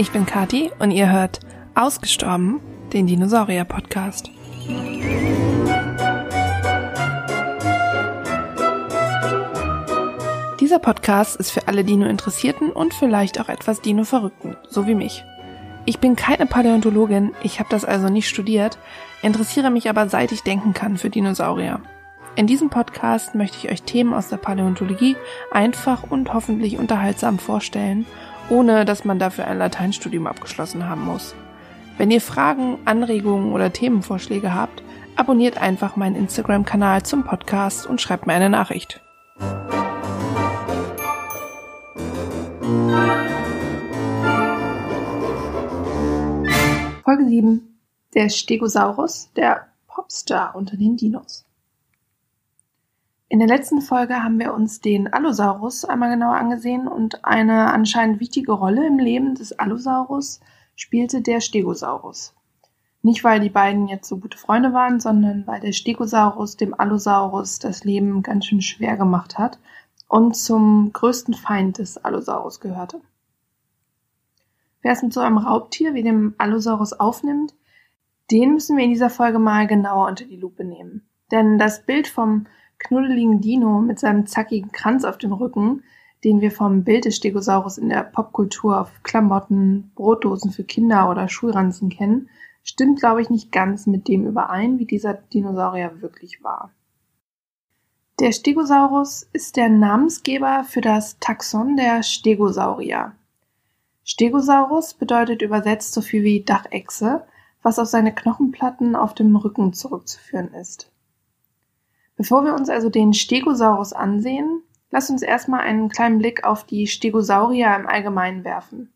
ich bin Kati und ihr hört Ausgestorben, den Dinosaurier-Podcast. Dieser Podcast ist für alle Dino-Interessierten und vielleicht auch etwas Dino-Verrückten, so wie mich. Ich bin keine Paläontologin, ich habe das also nicht studiert, interessiere mich aber seit ich denken kann für Dinosaurier. In diesem Podcast möchte ich euch Themen aus der Paläontologie einfach und hoffentlich unterhaltsam vorstellen, ohne dass man dafür ein Lateinstudium abgeschlossen haben muss. Wenn ihr Fragen, Anregungen oder Themenvorschläge habt, abonniert einfach meinen Instagram-Kanal zum Podcast und schreibt mir eine Nachricht. Folge 7. Der Stegosaurus, der Popstar unter den Dinos. In der letzten Folge haben wir uns den Allosaurus einmal genauer angesehen und eine anscheinend wichtige Rolle im Leben des Allosaurus spielte der Stegosaurus. Nicht, weil die beiden jetzt so gute Freunde waren, sondern weil der Stegosaurus dem Allosaurus das Leben ganz schön schwer gemacht hat und zum größten Feind des Allosaurus gehörte. Wer es mit so einem Raubtier wie dem Allosaurus aufnimmt, den müssen wir in dieser Folge mal genauer unter die Lupe nehmen. Denn das Bild vom knuddeligen Dino mit seinem zackigen Kranz auf dem Rücken, den wir vom Bild des Stegosaurus in der Popkultur auf Klamotten, Brotdosen für Kinder oder Schulranzen kennen, stimmt, glaube ich, nicht ganz mit dem überein, wie dieser Dinosaurier wirklich war. Der Stegosaurus ist der Namensgeber für das Taxon der Stegosaurier. Stegosaurus bedeutet übersetzt so viel wie Dachechse, was auf seine Knochenplatten auf dem Rücken zurückzuführen ist. Bevor wir uns also den Stegosaurus ansehen, lass uns erstmal einen kleinen Blick auf die Stegosaurier im Allgemeinen werfen.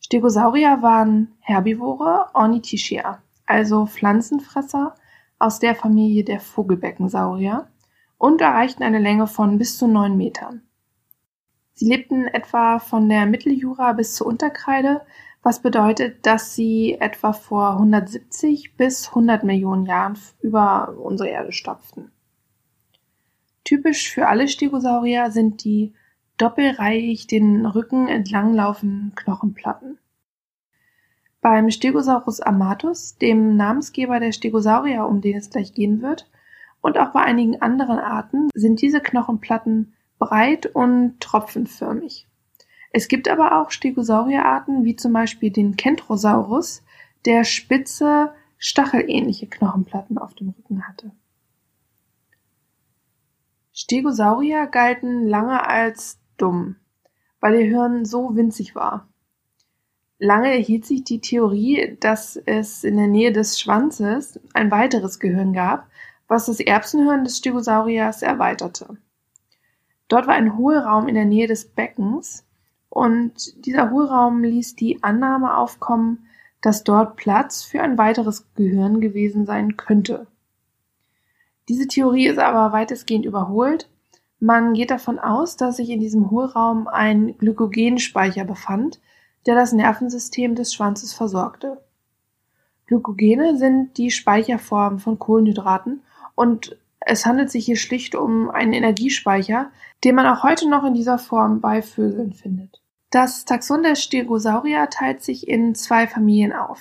Stegosaurier waren Herbivore Ornithischia, also Pflanzenfresser aus der Familie der Vogelbeckensaurier und erreichten eine Länge von bis zu neun Metern. Sie lebten etwa von der Mitteljura bis zur Unterkreide, was bedeutet, dass sie etwa vor 170 bis 100 Millionen Jahren über unsere Erde stapften. Typisch für alle Stegosaurier sind die doppelreihig den Rücken entlanglaufenden Knochenplatten. Beim Stegosaurus amatus, dem Namensgeber der Stegosaurier, um den es gleich gehen wird, und auch bei einigen anderen Arten sind diese Knochenplatten breit und tropfenförmig. Es gibt aber auch Stegosaurierarten, wie zum Beispiel den Kentrosaurus, der spitze, stachelähnliche Knochenplatten auf dem Rücken hatte. Stegosaurier galten lange als dumm, weil ihr Hirn so winzig war. Lange erhielt sich die Theorie, dass es in der Nähe des Schwanzes ein weiteres Gehirn gab, was das Erbsenhirn des Stegosauriers erweiterte. Dort war ein Hohlraum in der Nähe des Beckens, und dieser Hohlraum ließ die Annahme aufkommen, dass dort Platz für ein weiteres Gehirn gewesen sein könnte. Diese Theorie ist aber weitestgehend überholt. Man geht davon aus, dass sich in diesem Hohlraum ein Glykogenspeicher befand, der das Nervensystem des Schwanzes versorgte. Glykogene sind die Speicherform von Kohlenhydraten und es handelt sich hier schlicht um einen Energiespeicher, den man auch heute noch in dieser Form bei Vögeln findet. Das Taxon der Stegosaurier teilt sich in zwei Familien auf.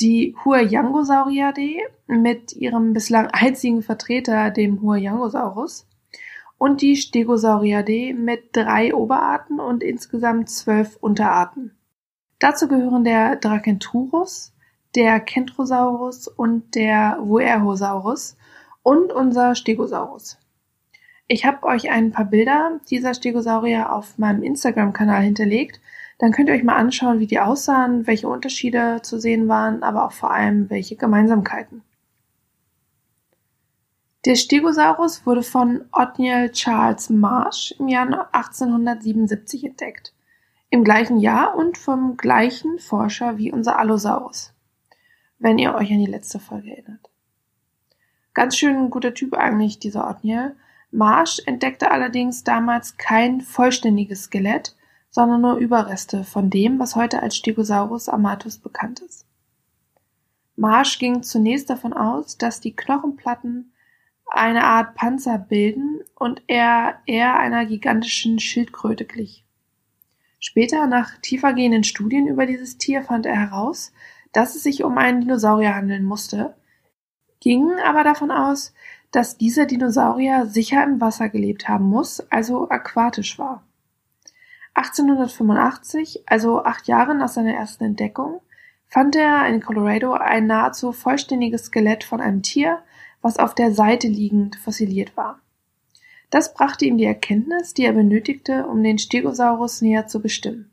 Die Huayangosauridae mit ihrem bislang einzigen Vertreter, dem Huayangosaurus, und die Stegosauridae mit drei Oberarten und insgesamt zwölf Unterarten. Dazu gehören der Dracenturus, der Kentrosaurus und der Vuerhosaurus und unser Stegosaurus. Ich habe euch ein paar Bilder dieser Stegosaurier auf meinem Instagram-Kanal hinterlegt. Dann könnt ihr euch mal anschauen, wie die aussahen, welche Unterschiede zu sehen waren, aber auch vor allem welche Gemeinsamkeiten. Der Stegosaurus wurde von Othniel Charles Marsh im Jahr 1877 entdeckt. Im gleichen Jahr und vom gleichen Forscher wie unser Allosaurus. Wenn ihr euch an die letzte Folge erinnert. Ganz schön guter Typ eigentlich, dieser Othniel. Marsh entdeckte allerdings damals kein vollständiges Skelett, sondern nur Überreste von dem, was heute als Stegosaurus amatus bekannt ist. Marsh ging zunächst davon aus, dass die Knochenplatten eine Art Panzer bilden und er eher einer gigantischen Schildkröte glich. Später, nach tiefergehenden Studien über dieses Tier, fand er heraus, dass es sich um einen Dinosaurier handeln musste, ging aber davon aus, dass dieser Dinosaurier sicher im Wasser gelebt haben muss, also aquatisch war. 1885, also acht Jahre nach seiner ersten Entdeckung, fand er in Colorado ein nahezu vollständiges Skelett von einem Tier, was auf der Seite liegend fossiliert war. Das brachte ihm die Erkenntnis, die er benötigte, um den Stegosaurus näher zu bestimmen.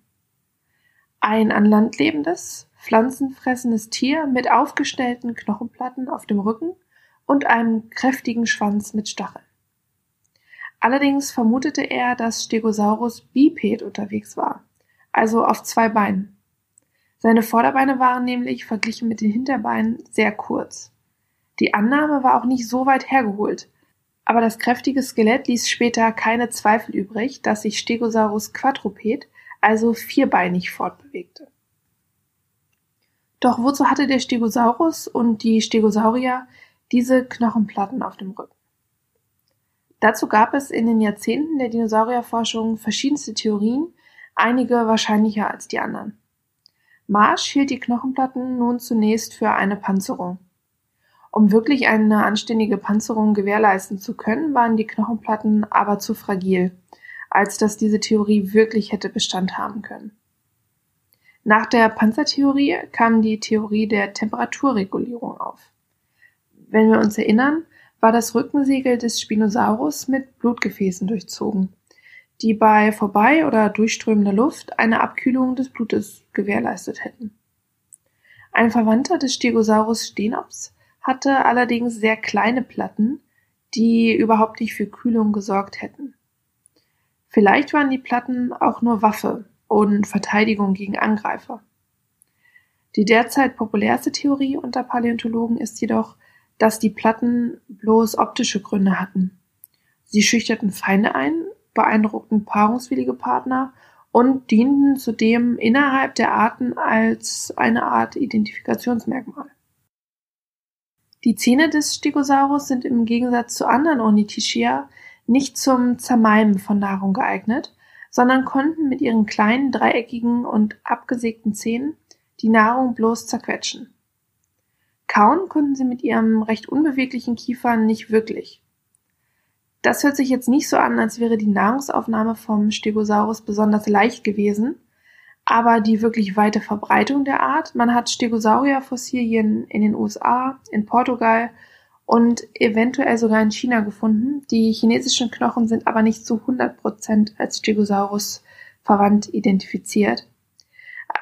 Ein an Land lebendes, pflanzenfressendes Tier mit aufgestellten Knochenplatten auf dem Rücken und einem kräftigen Schwanz mit Stacheln. Allerdings vermutete er, dass Stegosaurus biped unterwegs war, also auf zwei Beinen. Seine Vorderbeine waren nämlich verglichen mit den Hinterbeinen sehr kurz. Die Annahme war auch nicht so weit hergeholt, aber das kräftige Skelett ließ später keine Zweifel übrig, dass sich Stegosaurus quadruped, also vierbeinig fortbewegte. Doch wozu hatte der Stegosaurus und die Stegosaurier diese Knochenplatten auf dem Rücken? Dazu gab es in den Jahrzehnten der Dinosaurierforschung verschiedenste Theorien, einige wahrscheinlicher als die anderen. Marsh hielt die Knochenplatten nun zunächst für eine Panzerung. Um wirklich eine anständige Panzerung gewährleisten zu können, waren die Knochenplatten aber zu fragil, als dass diese Theorie wirklich hätte Bestand haben können. Nach der Panzertheorie kam die Theorie der Temperaturregulierung auf. Wenn wir uns erinnern, war das Rückensegel des Spinosaurus mit Blutgefäßen durchzogen, die bei vorbei oder durchströmender Luft eine Abkühlung des Blutes gewährleistet hätten. Ein Verwandter des Stegosaurus Stenops hatte allerdings sehr kleine Platten, die überhaupt nicht für Kühlung gesorgt hätten. Vielleicht waren die Platten auch nur Waffe und Verteidigung gegen Angreifer. Die derzeit populärste Theorie unter Paläontologen ist jedoch, dass die Platten bloß optische Gründe hatten. Sie schüchterten Feinde ein, beeindruckten paarungswillige Partner und dienten zudem innerhalb der Arten als eine Art Identifikationsmerkmal. Die Zähne des Stegosaurus sind im Gegensatz zu anderen Ornithischia nicht zum Zermalmen von Nahrung geeignet, sondern konnten mit ihren kleinen dreieckigen und abgesägten Zähnen die Nahrung bloß zerquetschen. Kauen konnten sie mit ihrem recht unbeweglichen Kiefer nicht wirklich. Das hört sich jetzt nicht so an, als wäre die Nahrungsaufnahme vom Stegosaurus besonders leicht gewesen, aber die wirklich weite Verbreitung der Art. Man hat Stegosaurier-Fossilien in den USA, in Portugal und eventuell sogar in China gefunden. Die chinesischen Knochen sind aber nicht zu 100 Prozent als Stegosaurus verwandt identifiziert.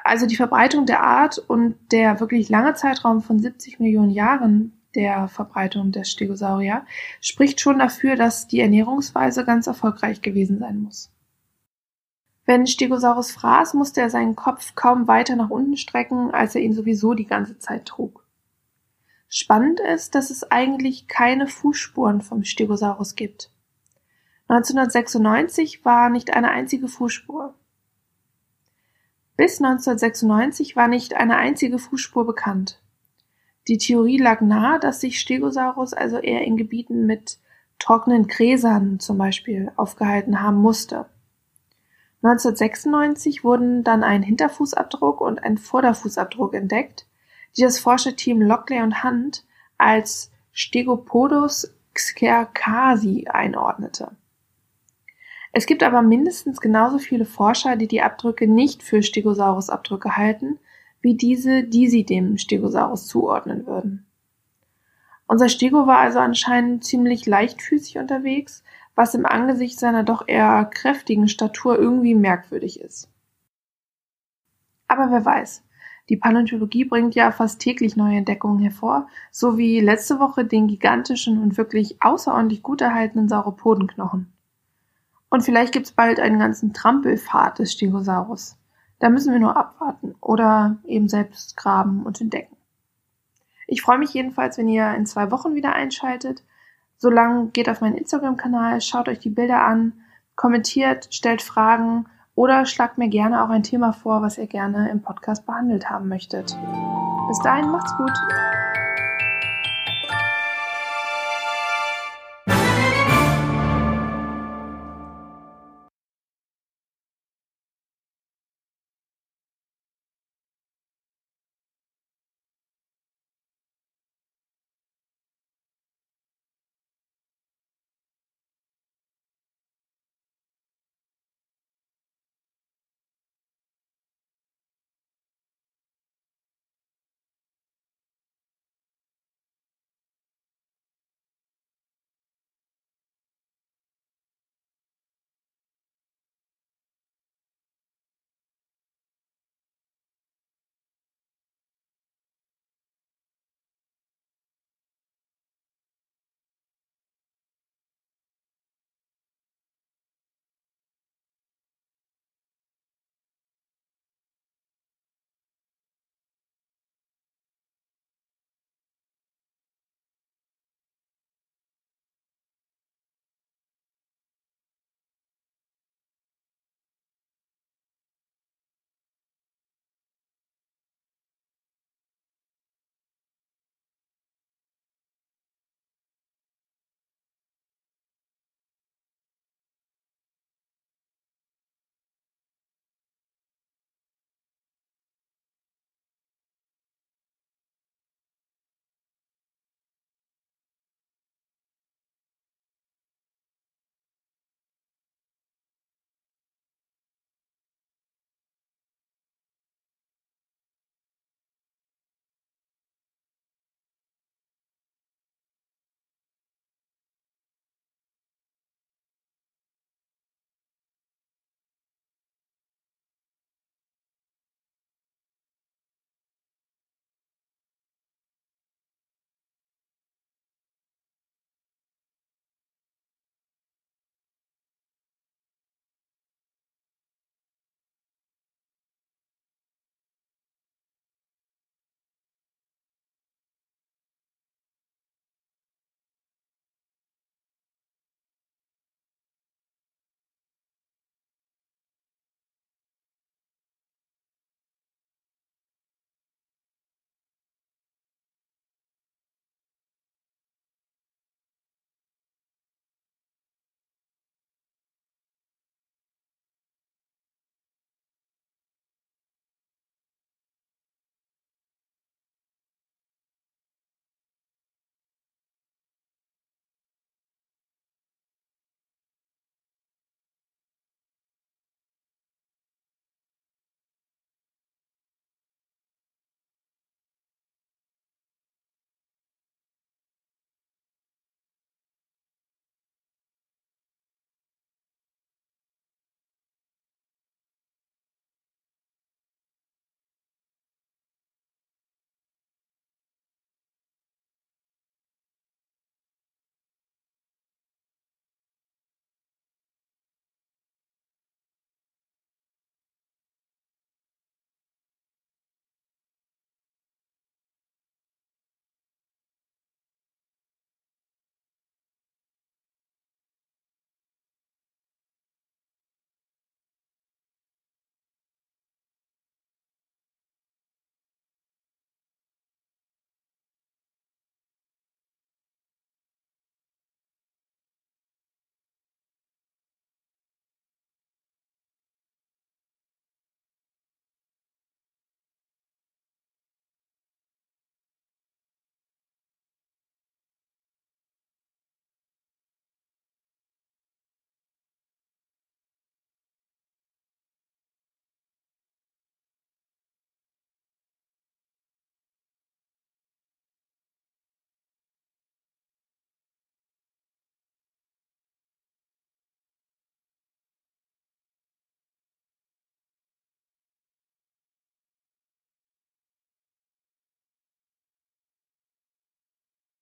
Also die Verbreitung der Art und der wirklich lange Zeitraum von 70 Millionen Jahren der Verbreitung der Stegosaurier spricht schon dafür, dass die Ernährungsweise ganz erfolgreich gewesen sein muss. Wenn Stegosaurus fraß, musste er seinen Kopf kaum weiter nach unten strecken, als er ihn sowieso die ganze Zeit trug. Spannend ist, dass es eigentlich keine Fußspuren vom Stegosaurus gibt. 1996 war nicht eine einzige Fußspur. Bis 1996 war nicht eine einzige Fußspur bekannt. Die Theorie lag nahe, dass sich Stegosaurus also eher in Gebieten mit trockenen Gräsern zum Beispiel aufgehalten haben musste. 1996 wurden dann ein Hinterfußabdruck und ein Vorderfußabdruck entdeckt, die das Forscherteam Lockley und Hunt als Stegopodus xercasi einordnete. Es gibt aber mindestens genauso viele Forscher, die die Abdrücke nicht für Stegosaurus-Abdrücke halten, wie diese, die sie dem Stegosaurus zuordnen würden. Unser Stego war also anscheinend ziemlich leichtfüßig unterwegs, was im Angesicht seiner doch eher kräftigen Statur irgendwie merkwürdig ist. Aber wer weiß, die Paläontologie bringt ja fast täglich neue Entdeckungen hervor, so wie letzte Woche den gigantischen und wirklich außerordentlich gut erhaltenen Sauropodenknochen. Und vielleicht gibt's bald einen ganzen Trampelpfad des Stegosaurus. Da müssen wir nur abwarten oder eben selbst graben und entdecken. Ich freue mich jedenfalls, wenn ihr in zwei Wochen wieder einschaltet. Solange geht auf meinen Instagram-Kanal, schaut euch die Bilder an, kommentiert, stellt Fragen oder schlagt mir gerne auch ein Thema vor, was ihr gerne im Podcast behandelt haben möchtet. Bis dahin, macht's gut!